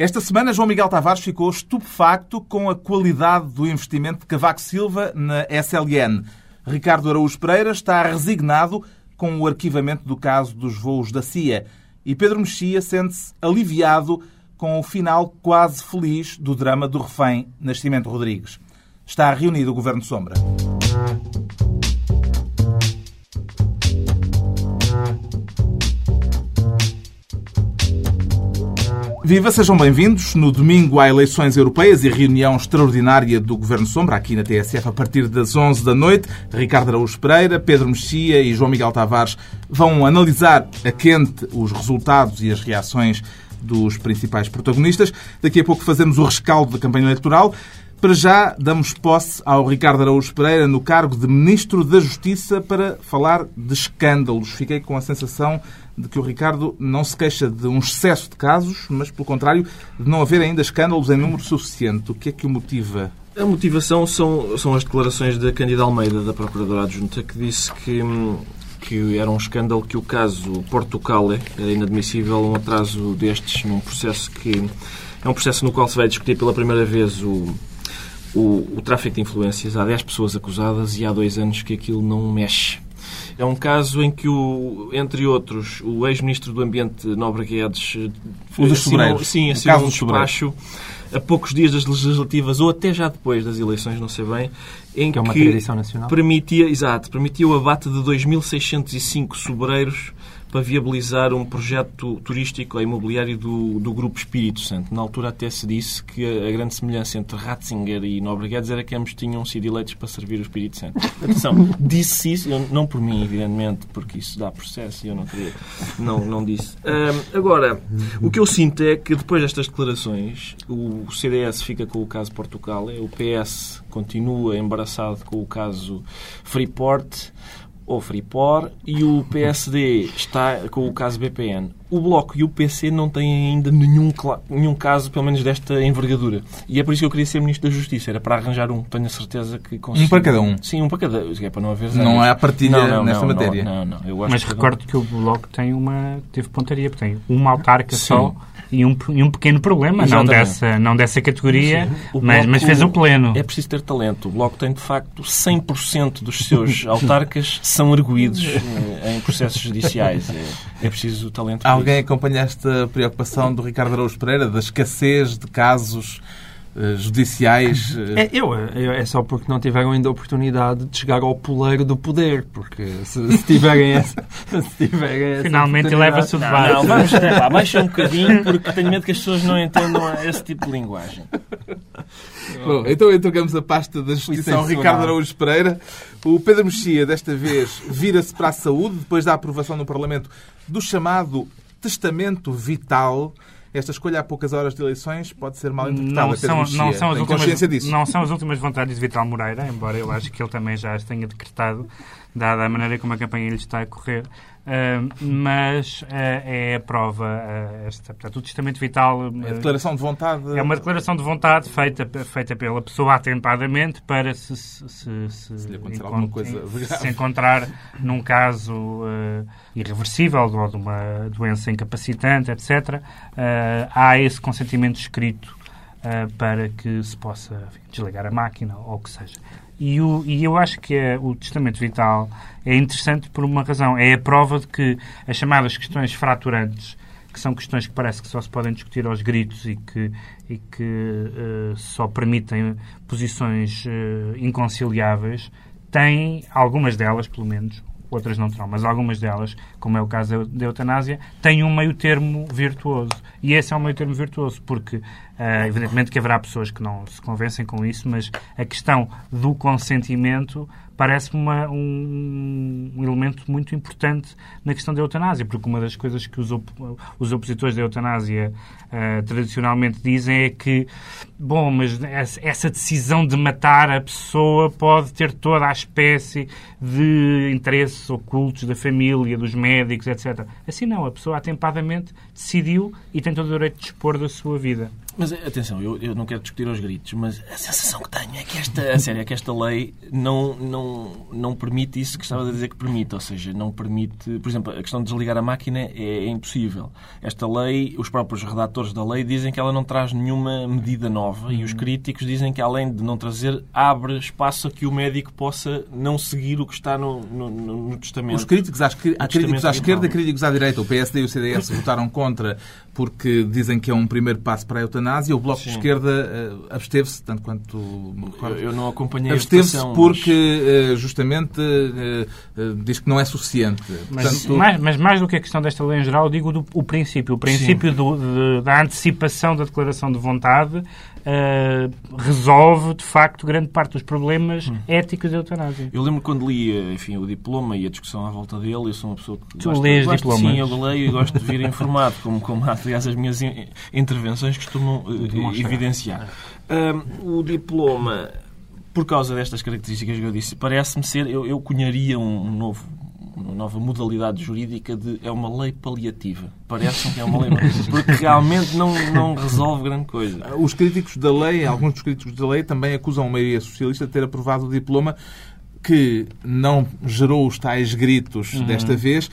Esta semana, João Miguel Tavares ficou estupefacto com a qualidade do investimento de Cavaco Silva na SLN. Ricardo Araújo Pereira está resignado com o arquivamento do caso dos voos da CIA. E Pedro Mexia sente-se aliviado com o final quase feliz do drama do refém Nascimento Rodrigues. Está reunido o Governo Sombra. Viva, sejam bem-vindos. No domingo há eleições europeias e reunião extraordinária do Governo Sombra, aqui na TSF, a partir das 11 da noite. Ricardo Araújo Pereira, Pedro Mexia e João Miguel Tavares vão analisar a quente os resultados e as reações dos principais protagonistas. Daqui a pouco fazemos o rescaldo da campanha eleitoral. Para já, damos posse ao Ricardo Araújo Pereira no cargo de Ministro da Justiça para falar de escândalos. Fiquei com a sensação de que o Ricardo não se queixa de um excesso de casos, mas, pelo contrário, de não haver ainda escândalos em número suficiente. O que é que o motiva? A motivação são, são as declarações da Cândida Almeida, da Procuradora Adjunta, que disse que, que era um escândalo que o caso Portugal é inadmissível um atraso destes num processo que é um processo no qual se vai discutir pela primeira vez o, o, o tráfico de influências. Há 10 pessoas acusadas e há dois anos que aquilo não mexe. É um caso em que, o, entre outros, o ex-ministro do Ambiente, Nobre Guedes, dos assinou, sim, assinou um despacho a poucos dias das legislativas ou até já depois das eleições, não sei bem, em que, é uma que tradição nacional. permitia, exato, permitia o abate de 2.605 sobreiros para viabilizar um projeto turístico ou imobiliário do, do Grupo Espírito Santo. Na altura até se disse que a, grande semelhança entre Ratzinger e Nobre Guedes era que ambos tinham sido eleitos para servir o Espírito Santo. Atenção, disse isso, eu, não por mim, evidentemente, porque isso dá processo e eu não queria, não, não disse. Um, agora, o que eu sinto é que depois destas declarações, o CDS fica com o caso Portugal, o PS continua embaraçado com o caso Freeport, ou Freeport e o PSD está com o caso BPN. O Bloco e o PC não têm ainda nenhum, nenhum caso, pelo menos desta envergadura. E é por isso que eu queria ser Ministro da Justiça. Era para arranjar um. Tenho a certeza que consigo. Um para cada um? Sim, um para cada um. É para não haver Não há partilha não, não, nesta não, matéria. Não, não. Eu Mas recordo que o Bloco tem uma... teve pontaria, porque tem uma autarca Sim. só e um, e um pequeno problema, não dessa, não dessa categoria, mas, mas fez o pleno. É preciso ter talento. O Bloco tem, de facto, 100% dos seus autarcas são arguídos eh, em processos judiciais. É, é preciso talento. Alguém acompanha esta preocupação do Ricardo Araújo Pereira, da escassez de casos eh, judiciais. Eh, é, eu, eu, é só porque não tiveram ainda a oportunidade de chegar ao poleiro do poder, porque se, se tiverem essa. Se tiverem essa Finalmente leva-se o debate. Não, vamos pá, baixa um bocadinho, porque tenho medo que as pessoas não entendam esse tipo de linguagem. Bom, então entregamos a pasta da Justiça ao Ricardo Araújo Pereira. O Pedro Mexia, desta vez, vira-se para a saúde, depois da aprovação no Parlamento do chamado Testamento Vital esta escolha há poucas horas de eleições pode ser mal interpretada. Não são, não são, as últimas, disso. não são as últimas vontades de Vital Moreira, embora eu acho que ele também já as tenha decretado, dada a maneira como a campanha lhe está a correr. Uh, mas uh, é a prova, uh, esta, portanto, o testamento vital... É a declaração de vontade... É uma declaração de vontade feita, feita pela pessoa atempadamente para se, se, se, se, se coisa se encontrar num caso irreversível ou de uma doença incapacitante, etc. há esse consentimento escrito para que se possa enfim, desligar a máquina ou o que seja. E, o, e eu acho que é, o testamento vital é interessante por uma razão. É a prova de que as chamadas questões fraturantes, que são questões que parece que só se podem discutir aos gritos e que, e que uh, só permitem posições uh, inconciliáveis, têm, algumas delas, pelo menos, outras não terão, mas algumas delas, como é o caso da eutanásia, têm um meio termo virtuoso. E esse é um meio termo virtuoso, porque, uh, evidentemente, que haverá pessoas que não se convencem com isso, mas a questão do consentimento parece-me um, um, elemento muito importante na questão da eutanásia, porque uma das coisas que os, op os opositores da eutanásia uh, tradicionalmente dizem é que, bom, mas essa decisão de matar a pessoa pode ter toda a espécie de interesses ocultos da família, dos médicos, etc. Assim não, a pessoa atempadamente decidiu e tem todo o direito de dispor da sua vida. Mas atenção, eu, eu não quero discutir aos gritos, mas a sensação que tenho é que esta, a sério, é que esta lei não, não, não permite isso que estava a dizer que permite. Ou seja, não permite, por exemplo, a questão de desligar a máquina é, é impossível. Esta lei, os próprios redatores da lei dizem que ela não traz nenhuma medida nova uhum. e os críticos dizem que, além de não trazer, abre espaço a que o médico possa não seguir o que está no, no, no testamento. Os críticos, há críticos à esquerda críticos à direita. O PSD e o CDS votaram contra porque dizem que é um primeiro passo para a eutanásia. O Bloco Sim. de Esquerda uh, absteve-se, tanto quanto me recordo. Eu, eu não acompanhei Absteve-se porque, mas... uh, justamente, uh, diz que não é suficiente. Mas, Portanto... mais, mas, mais do que a questão desta lei em geral, digo do, o princípio. O princípio do, de, da antecipação da declaração de vontade resolve, de facto, grande parte dos problemas hum. éticos da eutanásia. Eu lembro quando li enfim, o diploma e a discussão à volta dele, eu sou uma pessoa que tu gosto, lês gosto, diplomas? Sim, eu leio e gosto de vir informado, como, como aliás as minhas intervenções costumam uh, evidenciar. Um, o diploma, por causa destas características que eu disse, parece-me ser, eu, eu cunharia um, novo uma nova modalidade jurídica de é uma lei paliativa. Parece que é uma lei porque realmente não, não resolve grande coisa. Os críticos da lei, alguns dos críticos da lei, também acusam a maioria socialista de ter aprovado o diploma que não gerou os tais gritos uhum. desta vez,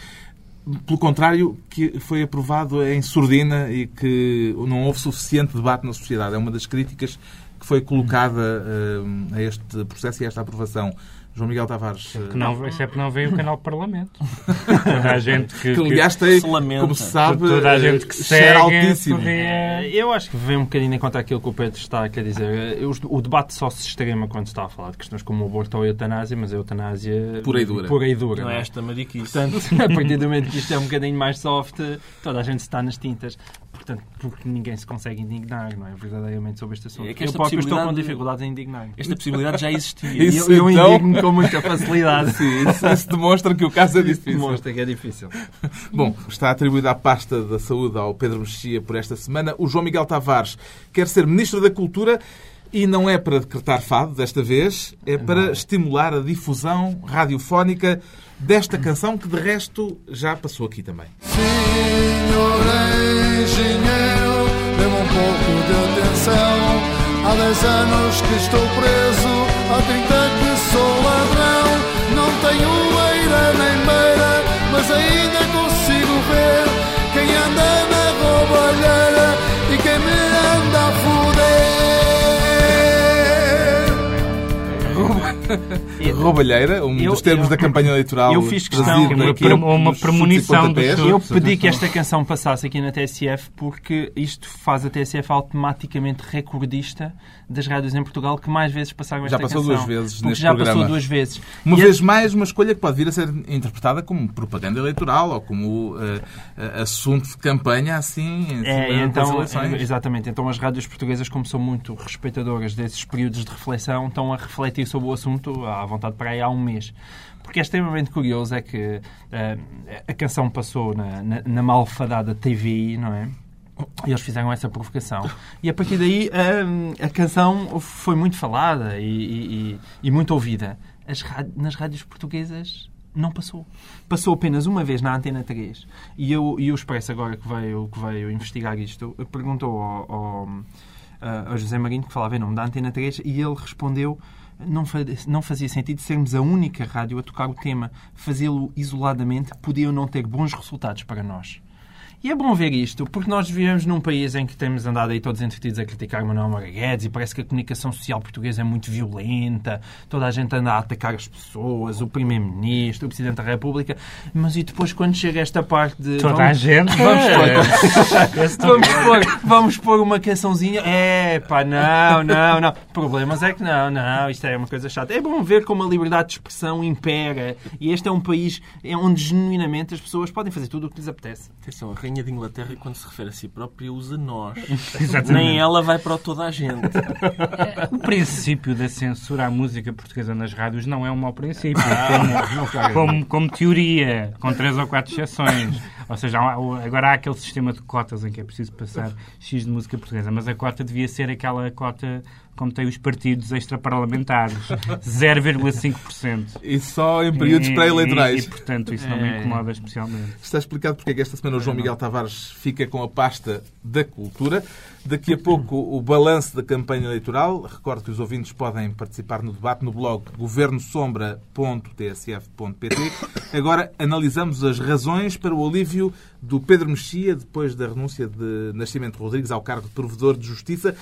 pelo contrário, que foi aprovado em surdina e que não houve suficiente debate na sociedade. É uma das críticas que foi colocada uh, a este processo e a esta aprovação. João Miguel Tavares. É que não, isso é porque não veio o canal Parlamento. toda a gente que, que aliás, tem, se lamenta. como se sabe, toda a gente que segue, altíssimo. Eu acho que vem um bocadinho em conta aquilo que o Pedro está a quer dizer. O debate só se extrema quando se está a falar de questões como o aborto ou a eutanásia, mas a eutanásia pura e dura. Pura e dura não, é esta mariquice. Portanto, a partir do momento que isto é um bocadinho mais soft, toda a gente está nas tintas portanto, porque ninguém se consegue indignar, não é? Verdadeiramente sobre este assunto. É que eu próprio estou com dificuldades em indignar. Esta possibilidade já existia. Isso, eu, eu então... indigno com muita facilidade. Sim, isso, isso, demonstra que o caso é difícil. Isso demonstra que é difícil. Bom, está atribuída a pasta da saúde ao Pedro Mexia por esta semana. O João Miguel Tavares quer ser Ministro da Cultura e não é para decretar fado desta vez, é para não. estimular a difusão radiofónica desta canção que de resto já passou aqui também. Senhor engenheiro, dê-me um pouco de atenção. Há 10 anos que estou preso, há 30 que sou ladrão. Não tenho eira nem beira, mas ainda consigo ver quem anda na roubalheira Roubalheira, um eu, dos termos eu, da campanha eleitoral. Eu fiz questão, uma, uma premonição dos Eu pedi que esta canção passasse aqui na TSF porque isto faz a TSF automaticamente recordista das rádios em Portugal que mais vezes passaram esta canção. Já passou duas vezes neste já programa. passou duas vezes. Uma e vez a... mais, uma escolha que pode vir a ser interpretada como propaganda eleitoral ou como uh, assunto de campanha, assim, em é, então, é, Exatamente. Então as rádios portuguesas, como são muito respeitadoras desses períodos de reflexão, estão a refletir sobre o assunto à vontade para aí há um mês. Porque é extremamente curioso é que uh, a canção passou na, na, na malfadada TVI, não é? E eles fizeram essa provocação. E a partir daí a, a canção foi muito falada e, e, e muito ouvida. As, nas rádios portuguesas não passou. Passou apenas uma vez na Antena 3. E, eu, e o Expresso, agora que veio, que veio investigar isto, perguntou ao, ao, ao José Marinho, que falava em nome da Antena 3, e ele respondeu não, não fazia sentido sermos a única rádio a tocar o tema. Fazê-lo isoladamente podia não ter bons resultados para nós. E é bom ver isto, porque nós vivemos num país em que temos andado aí todos entretidos a criticar Manuel Moura Guedes e parece que a comunicação social portuguesa é muito violenta, toda a gente anda a atacar as pessoas, o Primeiro-Ministro, o Presidente da República, mas e depois quando chega esta parte de... Toda vamos, a gente... Vamos pôr, vamos, pôr, vamos pôr uma cançãozinha... É, pá, não, não, não. Problemas é que não, não, isto é uma coisa chata. É bom ver como a liberdade de expressão impera e este é um país onde genuinamente as pessoas podem fazer tudo o que lhes apetece. Atenção, Rainha de Inglaterra, quando se refere a si própria, usa nós. Nem ela vai para toda a gente. O princípio da censura à música portuguesa nas rádios não é um mau princípio, ah, como, como, como, teoria, com três ou quatro exceções. Ou seja, agora há aquele sistema de cotas em que é preciso passar X de música portuguesa, mas a cota devia ser aquela cota como tem os partidos extraparlamentares, 0,5%. E só em períodos pré-eleitorais. E, e, portanto, isso não me é. incomoda especialmente. Está explicado porque é que esta semana o João Miguel Tavares fica com a pasta da cultura. Daqui a pouco o balanço da campanha eleitoral. Recordo que os ouvintes podem participar no debate no blog governosombra.tsf.pt. Agora analisamos as razões para o alívio do Pedro Mexia depois da renúncia de Nascimento Rodrigues ao cargo de provedor de justiça.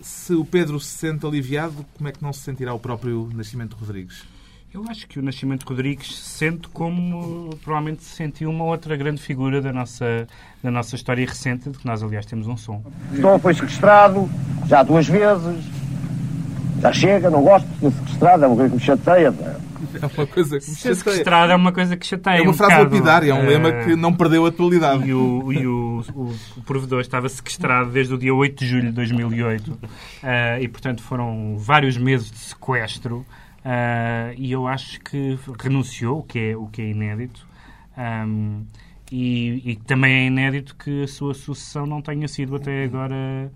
Se o Pedro se sente aliviado, como é que não se sentirá o próprio Nascimento Rodrigues? Eu acho que o Nascimento Rodrigues se sente como provavelmente se sentiu uma outra grande figura da nossa, da nossa história recente, de que nós, aliás, temos um som. Estou foi sequestrado, já duas vezes. Já chega, não gosto de ser sequestrado, é uma coisa que me chateia. É uma coisa que me. Sequestrado é uma coisa que chateia. É uma um frase bocado. lapidária, é um lema que não perdeu a atualidade. E o, e o, o, o provedor estava sequestrado desde o dia 8 de julho de 2008 uh, e, portanto, foram vários meses de sequestro uh, e eu acho que renunciou, o que é, o que é inédito. Um, e, e também é inédito que a sua sucessão não tenha sido até agora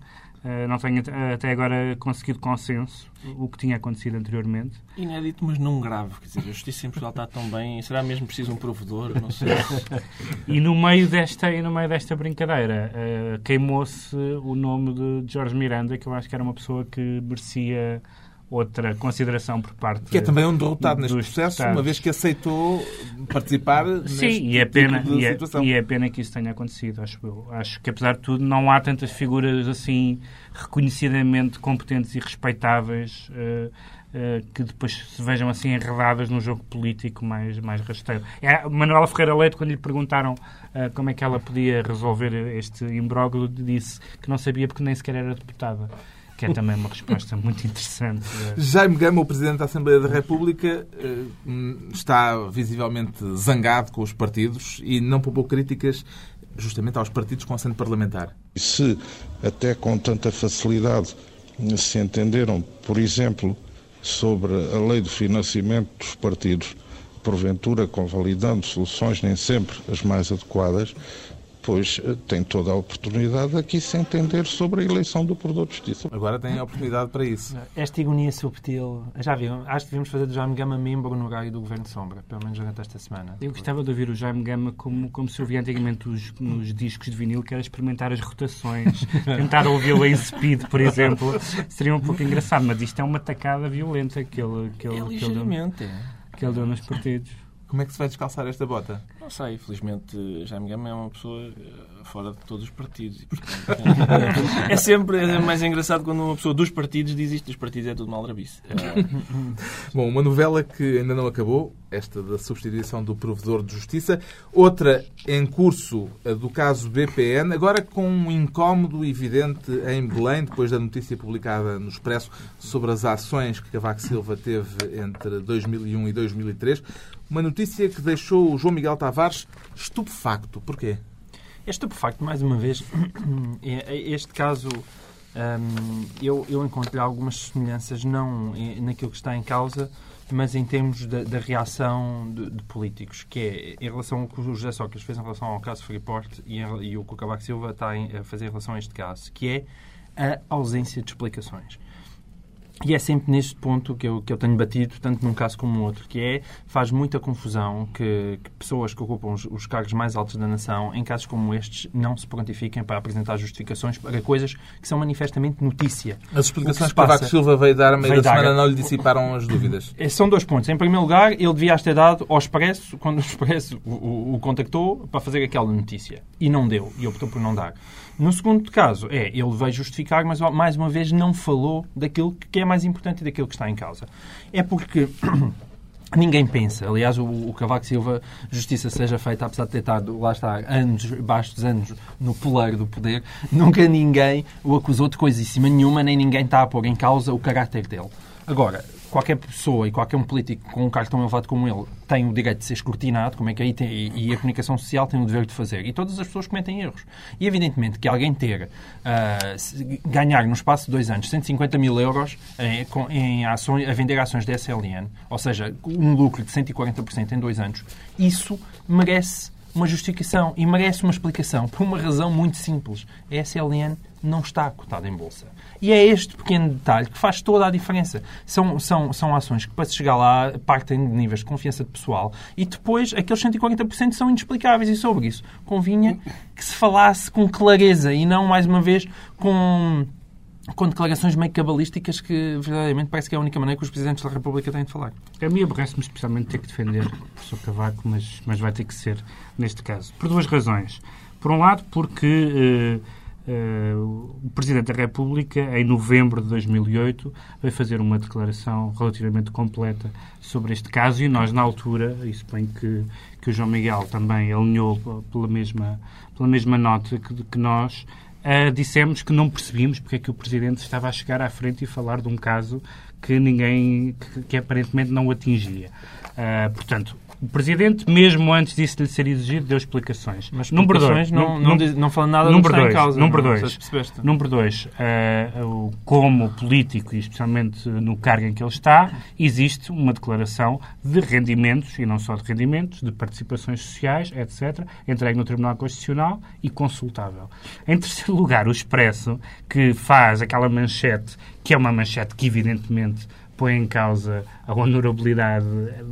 não tenho até agora conseguido consenso, o que tinha acontecido anteriormente. Inédito, mas não grave. Quer dizer, a justiça em Portugal está tão bem. Será mesmo preciso um provedor? Não sei. e, no meio desta, e no meio desta brincadeira, uh, queimou-se o nome de Jorge Miranda, que eu acho que era uma pessoa que merecia outra consideração por parte que é também um derrotado neste processo deputados. uma vez que aceitou participar sim e é pena tipo e, é, e é pena que isso tenha acontecido acho eu. Acho que apesar de tudo não há tantas figuras assim reconhecidamente competentes e respeitáveis uh, uh, que depois se vejam assim enredadas num jogo político mais mais rasteiro. É, Manuela Ferreira Leite quando lhe perguntaram uh, como é que ela podia resolver este imbróglio disse que não sabia porque nem sequer era deputada que é também uma resposta muito interessante. Jaime Gama, o Presidente da Assembleia da República, eh, está visivelmente zangado com os partidos e não poupou críticas justamente aos partidos com assento parlamentar. Se até com tanta facilidade se entenderam, por exemplo, sobre a lei do financiamento dos partidos, porventura convalidando soluções nem sempre as mais adequadas, pois eh, tem toda a oportunidade aqui se entender sobre a eleição do Provedor de Justiça. Agora tem a oportunidade para isso. Esta agonia subtil, já viram, acho que devemos fazer do Jaime Gama membro no horário do Governo de Sombra, pelo menos durante esta semana. Eu gostava de ouvir o Jaime Gama como, como se ouvia antigamente os, nos discos de vinil, que era experimentar as rotações, tentar ouvi-lo em speed, por exemplo. Seria um pouco engraçado, mas isto é uma tacada violenta que ele, que ele, é que ele, deu, que ele deu nos partidos. Como é que se vai descalçar esta bota? Não sei, felizmente Jaime Gama é uma pessoa eh, fora de todos os partidos. portanto, é sempre é mais engraçado quando uma pessoa dos partidos diz isto, dos partidos é tudo maldrabice. Bom, uma novela que ainda não acabou, esta da substituição do provedor de justiça. Outra em curso, a do caso BPN, agora com um incómodo evidente em Belém, depois da notícia publicada no Expresso sobre as ações que Cavaco Silva teve entre 2001 e 2003. Uma notícia que deixou o João Miguel Tavares estupefacto. Porquê? É estupefacto, mais uma vez. É, é, este caso, hum, eu, eu encontro algumas semelhanças, não naquilo que está em causa, mas em termos da, da reação de, de, políticos, que é em relação ao que o José Sócrates fez em relação ao caso Freeport e, e o que o Cavaco Silva está a fazer em relação a este caso, que é a ausência de explicações. E é sempre neste ponto que eu, que eu tenho batido, tanto num caso como no outro, que é, faz muita confusão que, que pessoas que ocupam os, os, cargos mais altos da nação, em casos como estes, não se prontifiquem para apresentar justificações para coisas que são manifestamente notícia. As explicações que Cavaco Silva veio dar a meio da semana não lhe dissiparam as dúvidas? É, são dois pontos. Em primeiro lugar, ele devia ter dado ao Expresso, quando o Expresso o, o, o contactou, para fazer aquela notícia. E não deu. E optou por não dar. No segundo caso, é, ele veio justificar, mas mais uma vez não falou daquilo que é mais importante e daquilo que está em causa. É porque Ninguém pensa. Aliás, o, o Cavaco Silva, justiça seja feita, apesar de ter estado, lá está, anos, bastos anos no poleiro do poder, nunca ninguém o acusou de coisíssima nenhuma, nem ninguém está a pôr em causa o caráter dele. Agora, qualquer pessoa e qualquer um político com um cargo tão elevado como ele tem o direito de ser escrutinado, como é que aí tem, e a comunicação social tem o dever de fazer. E todas as pessoas cometem erros. E evidentemente que alguém ter, uh, ganhar no espaço de dois anos 150 mil euros em, em ações, a vender ações da SLN, ou seja, um lucro de 140% em dois anos, isso merece uma justificação e merece uma explicação por uma razão muito simples. A SLN não está cotada em bolsa. E é este pequeno detalhe que faz toda a diferença. São, são, são ações que, para se chegar lá, partem de níveis de confiança de pessoal e depois aqueles 140% são inexplicáveis. E sobre isso, convinha que se falasse com clareza e não, mais uma vez, com com declarações meio cabalísticas que verdadeiramente parece que é a única maneira que os Presidentes da República têm de falar. A mim aborrece-me especialmente ter que defender o professor Cavaco, mas, mas vai ter que ser neste caso. Por duas razões. Por um lado, porque uh, uh, o Presidente da República, em novembro de 2008, veio fazer uma declaração relativamente completa sobre este caso e nós, na altura, e suponho que, que o João Miguel também alinhou pela mesma, pela mesma nota que, que nós, uh, dissemos que não percebíamos porque é que o Presidente estava a chegar à frente e falar de um caso que ninguém, que, que aparentemente não atingia. Uh, portanto, o Presidente, mesmo antes disso lhe ser exigido, deu explicações. Mas número dois, não, não, não, não falando nada número do que dois, está em causa. Número dois, número dois uh, como político, e especialmente no cargo em que ele está, existe uma declaração de rendimentos, e não só de rendimentos, de participações sociais, etc., entregue no Tribunal Constitucional e consultável. Em terceiro lugar, o Expresso, que faz aquela manchete, que é uma manchete que, evidentemente, põe em causa a honorabilidade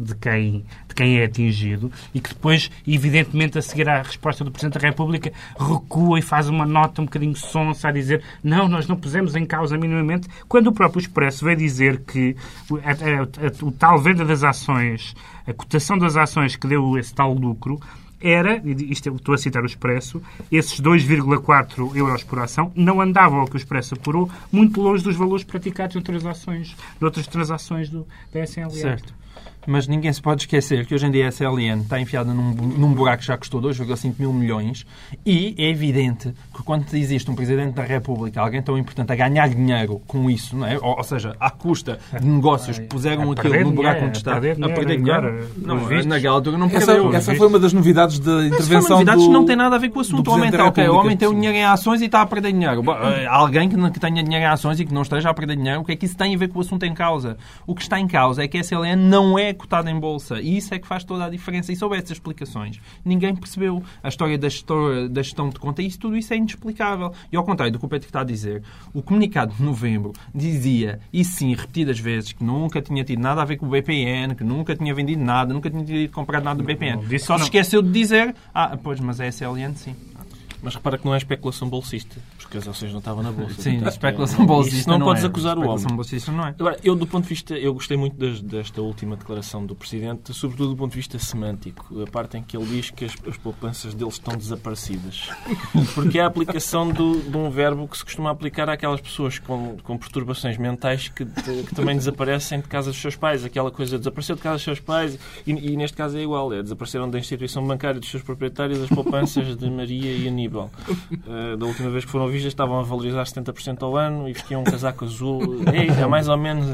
de quem, de quem é atingido e que depois, evidentemente, a seguir à resposta do Presidente da República, recua e faz uma nota um bocadinho sonsa a dizer não, nós não pusemos em causa minimamente, quando o próprio Expresso vai dizer que a, a, a, o tal venda das ações, a cotação das ações que deu esse tal lucro, era, isto estou a citar o Expresso, esses 2,4 euros por ação não andavam ao que o Expresso apurou, muito longe dos valores praticados noutras ações, noutras transações do, da SNL. Certo. Mas ninguém se pode esquecer que hoje em dia a SLN está enfiada num, num buraco que já custou 2,5 mil milhões e é evidente que quando existe um Presidente da República, alguém tão importante, a ganhar dinheiro com isso, não é? ou, ou seja, à custa de negócios que puseram aquilo no buraco onde está, a perder dinheiro. Não, naquela altura não perdeu. Essa, essa foi uma das novidades da intervenção foi novidades do... não tem nada a ver com o assunto. O homem, está, okay, o homem tem o dinheiro em ações e está a perder dinheiro. Eh, alguém que tenha dinheiro em ações e que não esteja a perder dinheiro, o que é que isso tem a ver com o assunto em causa? O que está em causa é que a SLN não é cotada em bolsa. E isso é que faz toda a diferença. E soube essas explicações, ninguém percebeu a história da, gestor, da gestão de conta. E isso, tudo isso é inexplicável. E ao contrário do que o Pedro está a dizer, o comunicado de novembro dizia, e sim, repetidas vezes, que nunca tinha tido nada a ver com o BPN, que nunca tinha vendido nada, nunca tinha tido comprado nada do BPN. Não, Só se esqueceu de dizer, ah, pois, mas a SLN sim. Mas repara que não é especulação bolsista, porque as ações não estavam na bolsa. Sim, Portanto, especulação bolsista. Isso não, não podes é. acusar o homem. bolsista não é. Agora, eu do ponto de vista, eu gostei muito das, desta última declaração do Presidente, sobretudo do ponto de vista semântico, a parte em que ele diz que as, as poupanças deles estão desaparecidas. Porque é a aplicação do, de um verbo que se costuma aplicar àquelas pessoas com, com perturbações mentais que, que também desaparecem de casa dos seus pais. Aquela coisa, desapareceu de casa dos seus pais e, e neste caso é igual, é, desapareceram da instituição bancária dos seus proprietários as poupanças de Maria e Aníbal. Uh, da última vez que foram vistas estavam a valorizar 70% ao ano e vestiam um casaco azul. É, é mais ou menos.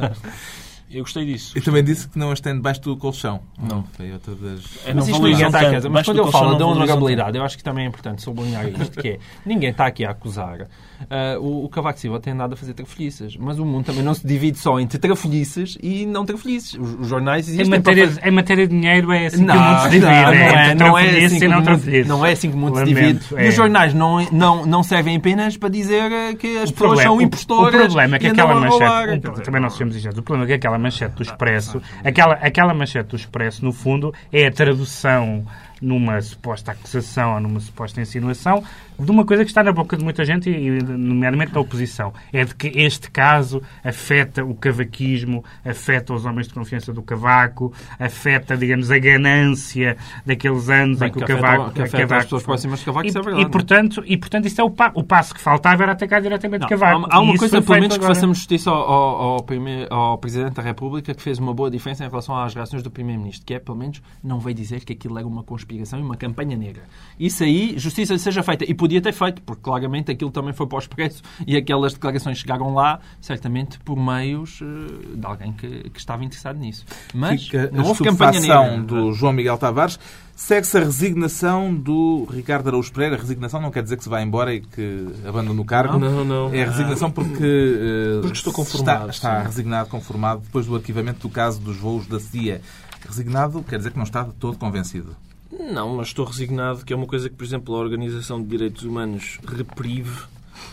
Eu gostei disso. E também disse que não as tem debaixo do colchão. Não. Foi outra das... É, não mas isto ninguém está aqui, mas quando eu falo da honorabilidade, eu acho que também é importante sublinhar isto, que é, ninguém está aqui a acusar uh, o, o Cavaco Silva tem nada a fazer trafolhices, mas o mundo também não se divide só entre trafolhices e não trafolhices. Os, os jornais existem em matéria, fazer... em matéria de dinheiro é assim não, que o mundo se divide. Não, é, não, é, assim que não, mundo, não é assim que o mundo se divide. É. E os jornais não, não, não servem apenas para dizer que as o pessoas problema, são impostoras o, o problema é que aquela manchete, também não sejamos exatos, o problema é que aquela manchete do Expresso, aquela, aquela manchete do Expresso, no fundo, é a tradução numa suposta acusação ou numa suposta insinuação de uma coisa que está na boca de muita gente, e nomeadamente da oposição. É de que este caso afeta o cavaquismo, afeta os homens de confiança do Cavaco, afeta, digamos, a ganância daqueles anos Bem, em que, que o Cavaco... Que afeta Cavaco, as pessoas próximas de Cavaco, e, isso é verdade. E, portanto, e, portanto isso é o, pa o passo que faltava, era atacar diretamente não, Cavaco. Há, há uma coisa, pelo menos, agora. que façamos justiça ao, ao, ao, primeiro, ao Presidente da República, que fez uma boa diferença em relação às reações do Primeiro-Ministro, que é, pelo menos, não veio dizer que aquilo era uma conspiração e uma campanha negra. Isso aí, justiça seja feita. E podia ter feito, porque claramente aquilo também foi para o expresso e aquelas declarações chegaram lá, certamente por meios uh, de alguém que, que, estava interessado nisso. Mas Fica não houve campanha negra. do João Miguel Tavares. Segue-se a resignação do Ricardo Araújo Pereira. A resignação não quer dizer que se vai embora e que abandona o cargo. Não, não. É a resignação porque, uh, porque estou conformado. Está, está resignado, conformado, depois do arquivamento do caso dos voos da CIA. Resignado quer dizer que não está todo convencido. Não, mas estou resignado que é uma coisa que, por exemplo, a Organização de Direitos Humanos reprive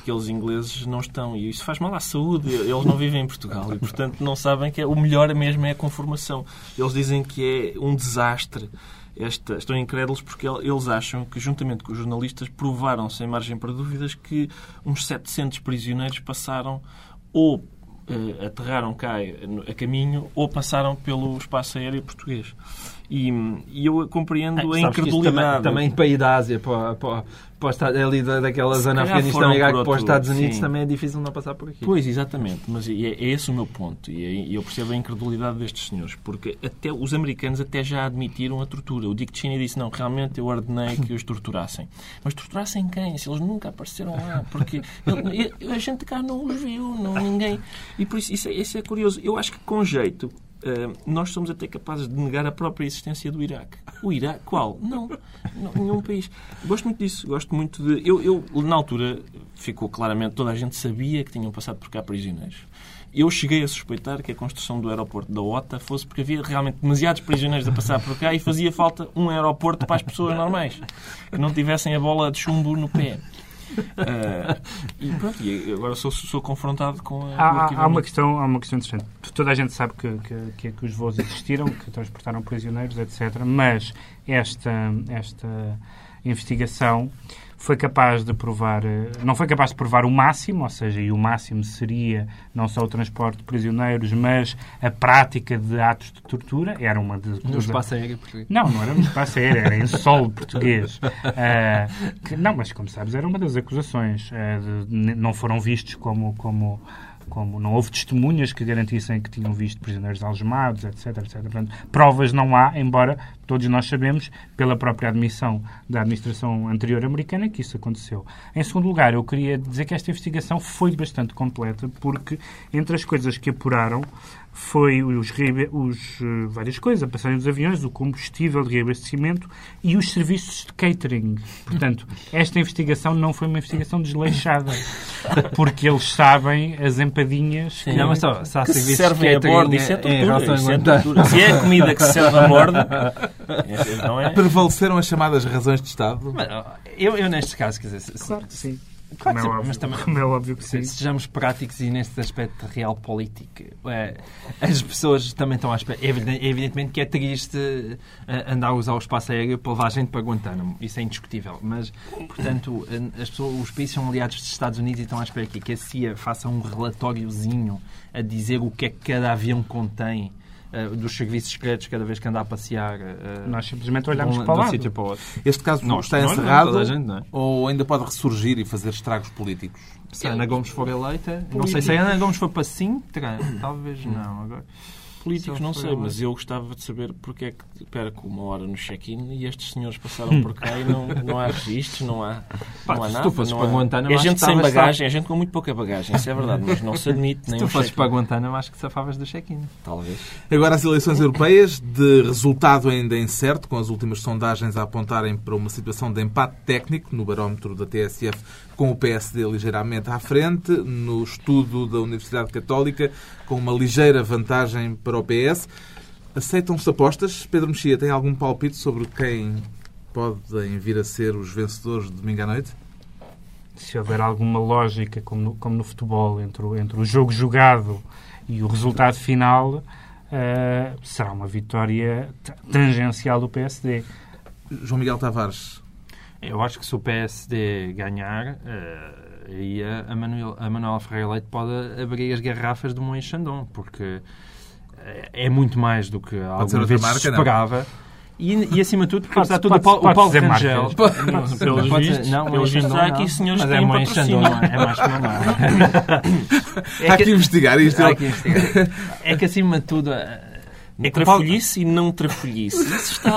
que eles ingleses não estão. E isso faz mal à saúde. Eles não vivem em Portugal e, portanto, não sabem que é, o melhor mesmo é a conformação. Eles dizem que é um desastre. Esta, estão incrédulos porque eles acham que, juntamente com os jornalistas, provaram, sem margem para dúvidas, que uns 700 prisioneiros passaram ou uh, aterraram cá a caminho ou passaram pelo espaço aéreo português. E, e eu compreendo é, a incredulidade. Também, também para ir da Ásia para, para, para ali daquela zona Afeganistão e Iraque para os Estados Unidos sim. também é difícil não passar por aqui. Pois, exatamente. Mas é, é esse o meu ponto. E eu percebo a incredulidade destes senhores. Porque até os americanos até já admitiram a tortura. O Dick Cheney disse, não, realmente eu ordenei que os torturassem. Mas torturassem quem? Se eles nunca apareceram lá. Porque ele, a gente cá não os viu, não, ninguém... E por isso, isso é, isso é curioso. Eu acho que com jeito nós somos até capazes de negar a própria existência do Iraque. O Iraque, qual? Não, não nenhum país. Gosto muito disso. Gosto muito de. Eu, eu, na altura, ficou claramente, toda a gente sabia que tinham passado por cá prisioneiros. Eu cheguei a suspeitar que a construção do aeroporto da OTA fosse porque havia realmente demasiados prisioneiros a passar por cá e fazia falta um aeroporto para as pessoas normais que não tivessem a bola de chumbo no pé. Uh, e pronto, e agora sou, sou confrontado com a, há, há, uma questão Há uma questão interessante. Toda a gente sabe que, que, que, que os voos existiram, que transportaram prisioneiros, etc. Mas esta, esta investigação foi capaz de provar, eh, não foi capaz de provar o máximo, ou seja, e o máximo seria não só o transporte de prisioneiros, mas a prática de atos de tortura, era uma de... No espaço aéreo português. Não, não era no espaço aéreo, era em solo português. Uh, que, não, mas como sabes, era uma das acusações. Uh, de, não foram vistos como, como como não houve testemunhas que garantissem que tinham visto prisioneiros algemados, etc, etc. Portanto, provas não há, embora todos nós sabemos, pela própria admissão da administração anterior americana, que isso aconteceu. Em segundo lugar, eu queria dizer que esta investigação foi bastante completa, porque entre as coisas que apuraram, foi os, os uh, várias coisas, a passagem dos aviões, o combustível de reabastecimento e os serviços de catering. Portanto, esta investigação não foi uma investigação desleixada, porque eles sabem as empadinhas Sim, não, mas só, se há que servem a bordo, isso é tortura, isso é tortura. Se é a comida que se serve a bordo, não é? Prevaleceram as chamadas razões de Estado? eu, eu, neste caso, quer dizer... Claro que sim. Claro como, é óbvio, mas também, como é óbvio que sim. Sejamos práticos e neste aspecto real político. É, as pessoas também estão à espera. É evidentemente que é triste eh, andar a usar o espaço aéreo para levar gente para Guantánamo. Isso é indiscutível. Mas, portanto, as pessoas, os países são aliados dos Estados Unidos e estão à espera que a CIA faça um relatóriozinho a dizer o que é que cada avião contém uh, dos serviços secretos cada vez que anda a passear. Uh, nós simplesmente olhamos um, para, lá sítio para o outro. Este caso nós, está encerrado não, gente, não é? ou ainda pode ressurgir e fazer estragos políticos? Se a Ana Gomes for eleita, não sei se a Ana Gomes for para Sintra, talvez não. Agora, políticos não sei, mas eu gostava de saber porque é que perco uma hora no check-in e estes senhores passaram por cá e não, não há registros, não há, Pá, não há se nada. tu fosses para Guantánamo, é gente sem bagagem, é gente com muito pouca bagagem, isso é verdade, mas não se admite nem Se tu fosses para Guantánamo, acho que safavas do check-in. Talvez. Agora as eleições europeias, de resultado ainda incerto, com as últimas sondagens a apontarem para uma situação de empate técnico no barómetro da TSF com o PSD ligeiramente à frente, no estudo da Universidade Católica, com uma ligeira vantagem para o PS. Aceitam-se apostas? Pedro Mexia, tem algum palpite sobre quem podem vir a ser os vencedores de domingo à noite? Se houver alguma lógica, como no, como no futebol, entre o, entre o jogo jogado e o resultado final, uh, será uma vitória tangencial do PSD. João Miguel Tavares, eu acho que se o PSD ganhar, uh, aí a, Manuel, a Manuela Ferreira Leite pode abrir as garrafas do Moinho Xandão, porque eh, é muito mais do que alguma vez marca, se esperava. E, e, acima de tudo, porque apesar de tudo, o Paulo, o Paulo Rangel. Pelos vistos, não, pelos vistos há aqui senhores que têm patrocínio. É mais que é Há que investigar isto. Há que investigar. É que acima de tudo é trafolhice e não trafolhice. Isso está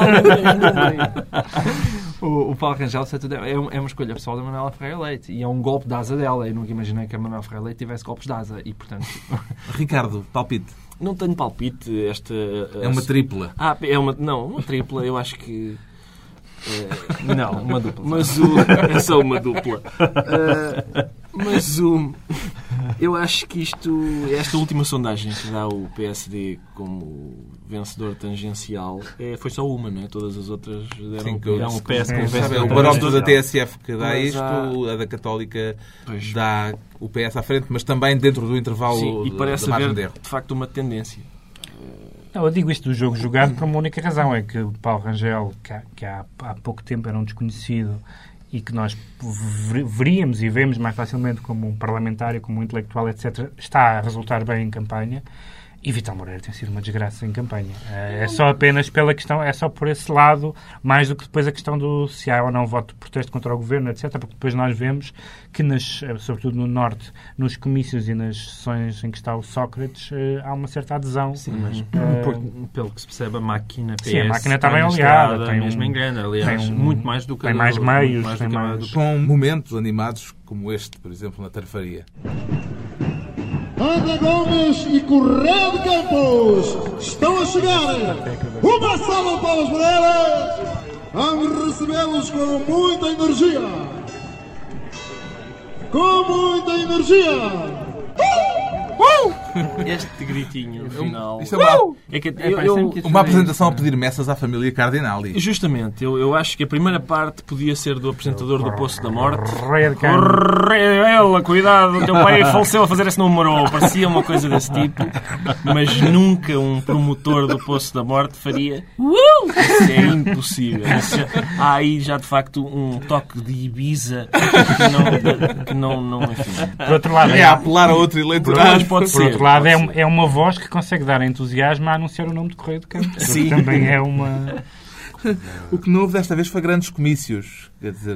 o, o Paulo Rangel é, é uma escolha pessoal da Manuela Ferreira Leite e é um golpe de asa dela. Eu nunca imaginei que a Manuela Ferreira Leite tivesse golpes de asa e, portanto... Ricardo, palpite. Não tenho palpite. Esta, é uma tripla. Ah, é uma... Não, uma tripla. Eu acho que... É... Não, uma dupla. Mas o... É só uma dupla. Uh, mas o... Eu acho que isto, esta última sondagem que dá o PSD como vencedor tangencial, é, foi só uma, não é? Todas as outras deram, Sim, que o PS sabe, Sabe, vencedor o barómetro da. TSF que dá Mas isto, há- a da Católica Pois. dá o PS à frente, mas também dentro do intervalo Sim, e de- parece da margem haver, de erro. de facto, uma tendência. Não, eu digo isto do jogo jogado por uma única razão, é que o Paulo Rangel, que, há, que há, há pouco tempo era um desconhecido e que nós ver- veríamos e vemos mais facilmente como um parlamentário, como um intelectual, etc., está a resultar bem em campanha. E Vital Moreira tem sido uma desgraça em campanha. Eh, É só apenas pela questão, é só por esse lado, mais do que depois a questão do se há ou não voto de protesto contra o governo, etc. Porque depois nós vemos que, nas, eh, sobretudo no Norte, nos comícios e nas sessões em que está o Sócrates, eh, há uma certa adesão. Sim, mas Eh, por- pelo que se percebe, a máquina PS Sim, a máquina está bem estrada, tem um- mesmo em grande, aliás, tem um- muito mais do que tem do- mais meios, mais tem do que a mais- Com momentos animados como este, por exemplo, na Tarfaria. André Gomes e Correio de Campos estão a chegar. Uma salva para eles. Vamos recebê-los com muita energia. Com muita energia. Este gritinho no final. Isto é uma, É que É, eu- pá, uma apresentação a pedir messas à família Cardinali. Justamente, eu, eu acho que a primeira parte podia ser do apresentador do Poço da Morte. Correia de Campos. Correia, cuidado, o teu pai faleceu a fazer esse número. Parecia uma coisa desse tipo, mas nunca um promotor do Poço da Morte faria. Isso é impossível. Isso há aí já de facto um toque de Ibiza que não, que não, não enfim. Por outro lado, É é, a apelar a outro eleitorado. Mas pode por ser. É, um- é uma voz que consegue dar entusiasmo a anunciar o nome de Correio de Campos. Sim. Também é uma... O que não houve desta vez foi grandes comícios. Quer dizer,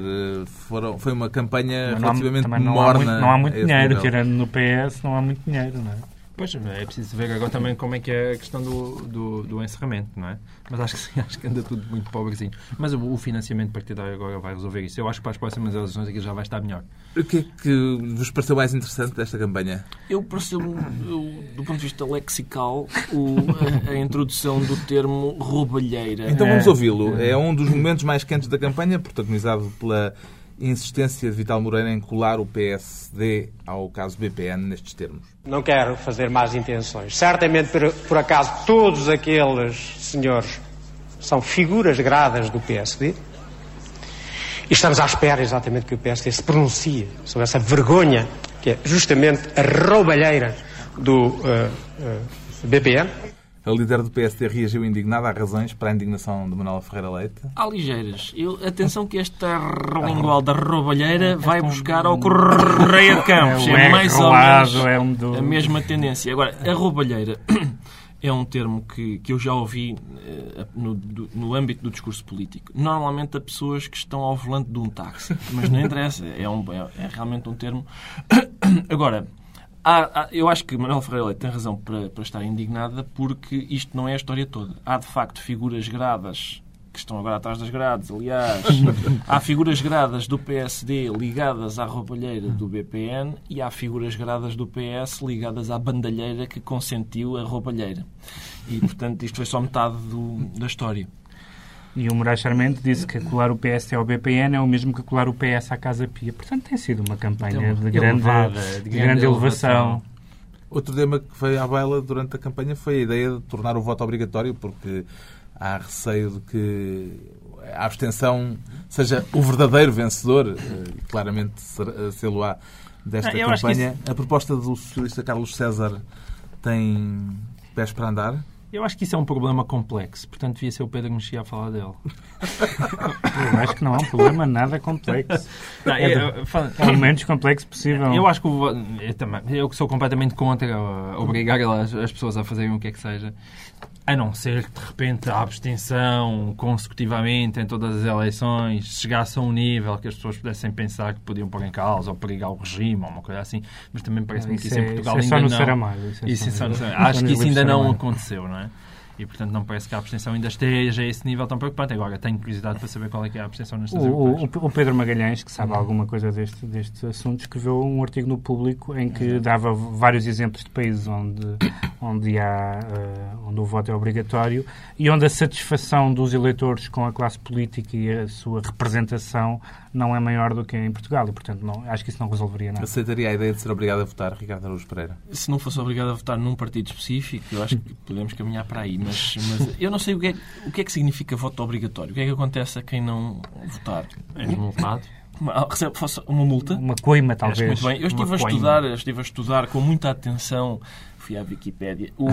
foram, foi uma campanha Não há, relativamente não há morna. muito, não há muito a esse dinheiro. nível. Tirando no PS, não há muito dinheiro, não é? Pois, é preciso ver agora também como é que é a questão do, do, do encerramento, não é? Mas acho que sim, acho que anda tudo muito pobrezinho. Mas o, o financiamento partidário agora vai resolver isso. Eu acho que para as próximas eleições aquilo já vai estar melhor. O que é que vos pareceu mais interessante desta campanha? Eu pareceu do ponto de vista lexical, o- a, a introdução do termo roubalheira. Então É. vamos ouvi-lo. É um dos momentos mais quentes da campanha, protagonizado pela insistência de Vital Moreira em colar o PSD ao caso BPN nestes termos. Não quero fazer más intenções. Certamente, por, por acaso, todos aqueles senhores são figuras gradas do PSD. E estamos à espera exatamente que o PSD se pronuncie sobre essa vergonha que é justamente a roubalheira do eh, eh, BPN. A líder do PSD reagiu indignada. Há razões para a indignação de Manuela Ferreira Leite. Há ligeiras. Eu, atenção que esta lingual da roubalheira vai buscar ao Correia de Campos. É É, mais ou menos é a mesma tendência. Agora, a roubalheira é um termo que, que eu já ouvi eh, no, do- no âmbito do discurso político. Normalmente a pessoas que estão ao volante de um táxi. Mas não interessa. É, um, é, é realmente um termo... Agora... Há- há- eu acho que Manuel Ferreira Leite tem razão para, para estar indignada porque isto não é a história toda. Há, de facto, figuras gradas que estão agora atrás das grades, aliás. há figuras gradas do PSD ligadas à roubalheira do BPN e há figuras gradas do PS ligadas à bandalheira que consentiu a roubalheira. E, portanto, isto foi só metade do- da história. E o Moraes Charmente disse que colar o PS ao BPN é o mesmo que colar o PS à Casa Pia. Portanto, tem sido uma campanha de grande, elevada, de grande elevação. Outro tema que veio à baila durante a campanha foi a ideia de tornar o voto obrigatório, porque há receio de que a abstenção seja o verdadeiro vencedor, eh, e claramente ser- sê-lo-á desta Ah, eu campanha. A proposta do socialista Carlos César tem pés para andar? Eu acho que isso é um problema complexo, portanto devia ser o Pedro Mexia a falar dele. Eu acho que não há um problema nada complexo. Não, É fala- É o menos complexo possível. Eu acho que o eu, também, eu que sou completamente contra uh, obrigar as, as pessoas a fazerem o que é que seja, a não ser que de repente a abstenção consecutivamente em todas as eleições chegasse a um nível que as pessoas pudessem pensar que podiam pôr em causa ou perigar o regime ou uma coisa assim, mas também parece-me que Isso isso em é- Portugal isso é só ainda no não. Saramago, isso é Isso só é só no- Saramago. Acho que isso ainda não aconteceu, não é? E, portanto, não parece que a abstenção ainda esteja a esse nível tão preocupante. Agora, tenho curiosidade para saber qual é que é a abstenção nestas O, europeias. o- o Pedro Magalhães, que sabe alguma coisa deste, deste assunto, escreveu um artigo no Público em que dava vários exemplos de países onde onde, há, uh, onde o voto é obrigatório e onde a satisfação dos eleitores com a classe política e a sua representação não é maior do que em Portugal e, portanto, não, acho que isso não resolveria nada. Aceitaria a ideia de ser obrigado a votar, Ricardo Araújo Pereira? Se não fosse obrigado a votar num partido específico, eu acho que podemos caminhar para aí, mas, mas eu não sei o que, é, o que é que significa voto obrigatório. O que é que acontece a quem não votar? É multado. Uma, recebe uma multa? Uma coima, talvez. Muito bem. Eu estive a, estudar, estive a estudar com muita atenção fui à Wikipédia, o, o,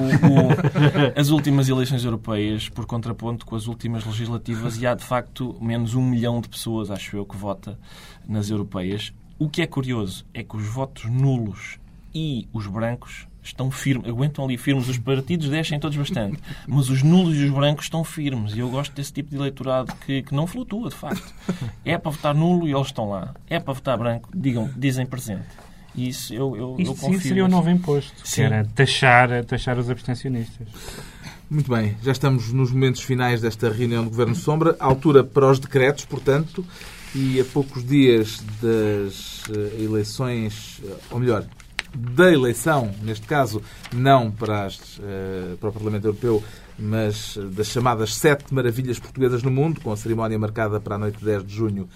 as últimas eleições europeias, por contraponto com as últimas legislativas, e há de facto menos um milhão de pessoas, acho eu, que vota nas europeias. O que é curioso é que os votos nulos e os brancos estão firmes, aguentam ali firmes. Os partidos descem todos bastante, mas os nulos e os brancos estão firmes. E eu gosto desse tipo de eleitorado que, que não flutua, de facto. É para votar nulo e eles estão lá. É para votar branco, digam, dizem presente. Isso eu, eu, Isso eu confio. seria um novo imposto, sim. que era taxar, taxar os abstencionistas. Muito bem, já estamos nos momentos finais desta reunião do Governo Sombra, altura para os decretos, portanto, e a poucos dias das eh, eleições, eh, ou melhor, da eleição, neste caso, não para, as, eh, para o Parlamento Europeu, mas das chamadas Sete Maravilhas Portuguesas no Mundo, com a cerimónia marcada para a noite de 10 de junho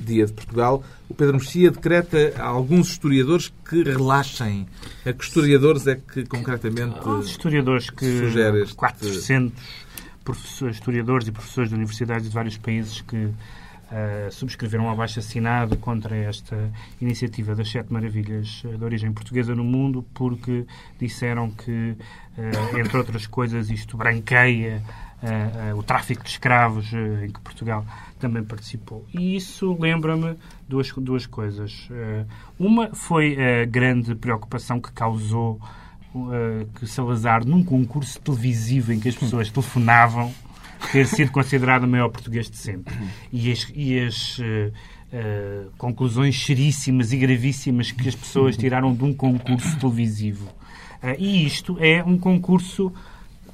Dia de Portugal, o Pedro Mexia decreta a alguns historiadores que relaxem. A que historiadores é que concretamente. Os historiadores que. Sugere este... 400 professores, historiadores e professores de universidades de vários países que uh, subscreveram um abaixo assinado contra esta iniciativa das Sete Maravilhas de origem portuguesa no mundo, porque disseram que, uh, entre outras coisas, isto branqueia uh, o tráfico de escravos em que Portugal também participou. E isso lembra-me duas, duas coisas. Uh, uma foi a grande preocupação que causou uh, que Salazar, num concurso televisivo em que as pessoas telefonavam, ter sido considerado o maior português de sempre. E as, e as uh, conclusões seríssimas e gravíssimas que as pessoas tiraram de um concurso televisivo. e isto é um concurso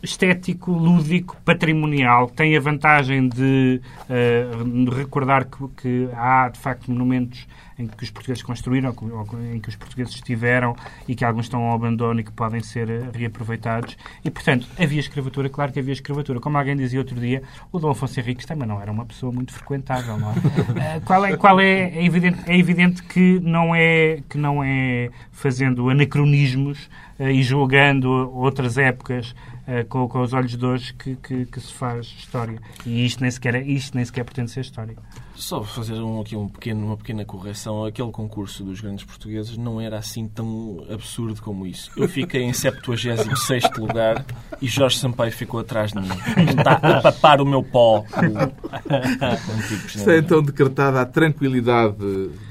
estético, lúdico, patrimonial, tem a vantagem de uh, recordar que, que, há, de facto, monumentos em que os portugueses construíram, ou em que os portugueses estiveram e que alguns estão ao abandono e que podem ser eh, reaproveitados. E, portanto, havia escravatura, claro que havia escravatura. Como alguém dizia outro dia, o Dom Afonso Henriques também não era uma pessoa muito frequentável, não é? uh, qual é, qual é, é, evidente, é evidente que não é, que não é fazendo anacronismos uh, e julgando outras épocas uh, com, com, os olhos de hoje que, que, que, se faz história. E isto nem sequer, é, isto nem sequer pretende ser história. Só fazer um, aqui um pequeno, uma pequena correção. Aquele concurso dos grandes portugueses não era assim tão absurdo como isso. Eu fiquei em 76 lugar e Jorge Sampaio ficou atrás de mim. Está a papar o meu pó. Está então decretada a tranquilidade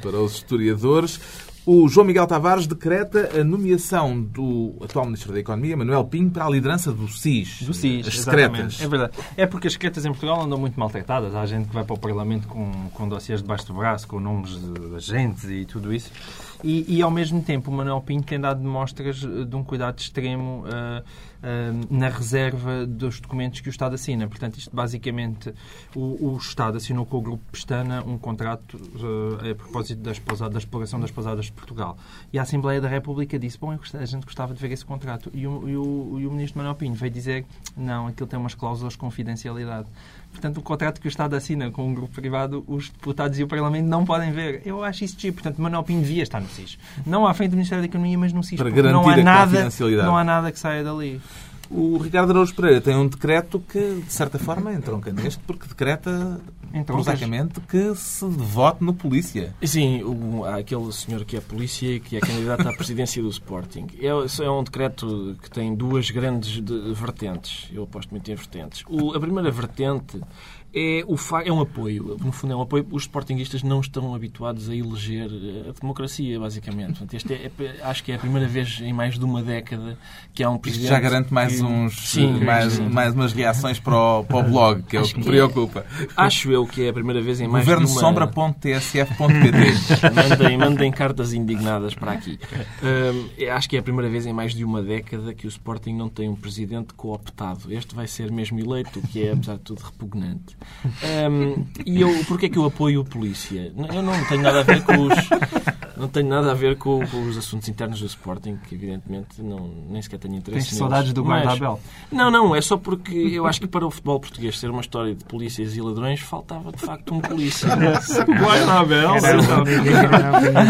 para os historiadores. O João Miguel Tavares decreta a nomeação do atual Ministro da Economia, Manuel Pinho, para a liderança do SIS. Do SIS, as secretas. É verdade. É porque as secretas em Portugal andam muito maltratadas. Há gente que vai para o Parlamento com, com dossiês debaixo do braço, com nomes de agentes e tudo isso. E, e, ao mesmo tempo, o Manuel Pinho tem dado mostras de um cuidado extremo uh, uh, na reserva dos documentos que o Estado assina. Portanto, isto basicamente, o, o Estado assinou com o Grupo Pestana um contrato uh, a propósito da, esposada, da exploração das pousadas Portugal. E a Assembleia da República disse, bom, a gente gostava de ver esse contrato. E o, e o, e o Ministro Manuel Pinho veio dizer, não, aquilo tem umas cláusulas de confidencialidade. Portanto, o contrato que o Estado assina com um grupo privado, os deputados e o Parlamento não podem ver. Eu acho isso tipo. Portanto, Manuel Pinho devia estar no SIS. Não à frente do Ministério da Economia, mas no SIS. Para garantir não há, nada, não há nada que saia dali. O Ricardo Araújo Pereira tem um decreto que, de certa forma, entronca neste, porque decreta, prosaicamente, que se vote no polícia. Sim, o, há aquele senhor que é polícia e que é candidato à presidência do Sporting. É, é um decreto que tem duas grandes de, vertentes. Eu aposto muito em vertentes. O, a primeira vertente é, o é um apoio. No fundo, é um apoio. Os sportinguistas não estão habituados a eleger a democracia, basicamente. Portanto, este é, é, acho que é a primeira vez em mais de uma década que há um presidente. Isto já garante mais, que... uns, sim, mais, sim. mais umas reações para o, para o blog, que é acho o que me preocupa. É, acho eu que é a primeira vez em mais Governo de uma... sombra.tsf.pt mandem, mandem cartas indignadas para aqui. Um, acho que é a primeira vez em mais de uma década que o Sporting não tem um presidente cooptado. Este vai ser mesmo eleito, o que é, apesar de tudo, repugnante. Um, e eu, porquê é que eu apoio a polícia? Eu não tenho nada a ver com os Não tenho nada a ver com, com os assuntos internos do Sporting, que evidentemente não, nem sequer tenho interesse Tens saudades do guarda-Abel? Não, não, é só porque eu acho que para o futebol português ser uma história de polícias e ladrões faltava de facto um polícia. Guarda-Abel?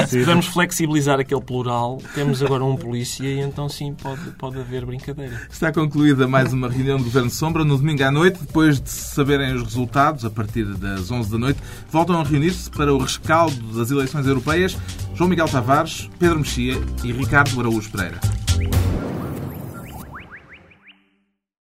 Se pudermos flexibilizar aquele plural, temos agora um polícia e então sim pode, pode haver brincadeira. Está concluída mais uma reunião do Governo Sombra. No domingo à noite, depois de saberem os resultados, a partir das 11 da noite, voltam a reunir-se para o rescaldo das eleições europeias João Miguel Tavares, Pedro Mexia e Ricardo Araújo Pereira.